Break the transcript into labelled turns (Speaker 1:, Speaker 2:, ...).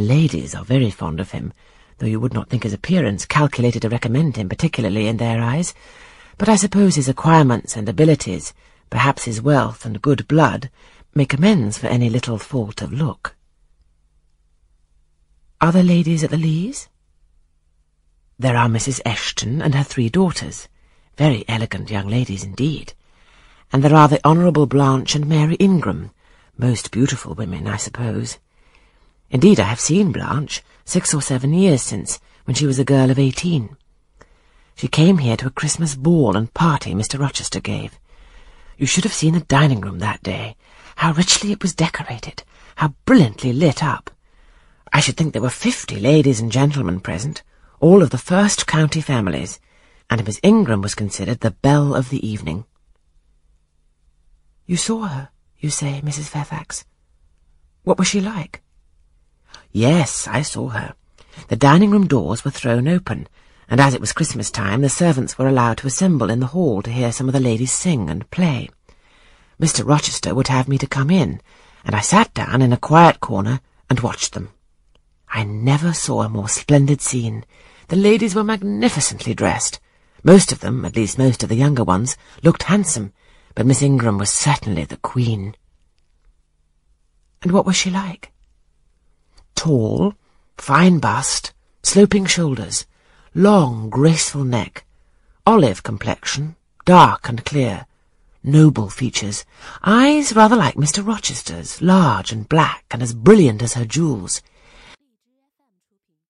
Speaker 1: The ladies are very fond of him, though you would not think his appearance calculated to recommend him particularly in their eyes. But I suppose his acquirements and abilities, perhaps his wealth and good blood, make amends for any little fault of look. Are there ladies at the Leas? There are Mrs. Eshton and her three daughters, very elegant young ladies indeed. And there are the Honourable Blanche and Mary Ingram, most beautiful women, I suppose. Indeed, I have seen Blanche six or seven years since, when she was a girl of eighteen. She came here to a Christmas ball and party Mr. Rochester gave. You should have seen the dining room that day. How richly it was decorated, how brilliantly lit up. I should think there were fifty ladies and gentlemen present, all of the first county families, and Miss Ingram was considered the belle of the evening. You saw her, you say, Mrs. Fairfax? What was she like? Yes, I saw her. The dining-room doors were thrown open, and as it was Christmas time, the servants were allowed to assemble in the hall to hear some of the ladies sing and play. Mr. Rochester would have me to come in, and I sat down in a quiet corner and watched them. I never saw a more splendid scene. The ladies were magnificently dressed. Most of them, at least most of the younger ones, looked handsome, but Miss Ingram was certainly the queen. And what was she like? Tall, fine bust, sloping shoulders, long, graceful neck, olive complexion, dark and clear, noble features, eyes rather like Mr. Rochester's, large and black and as brilliant as her jewels,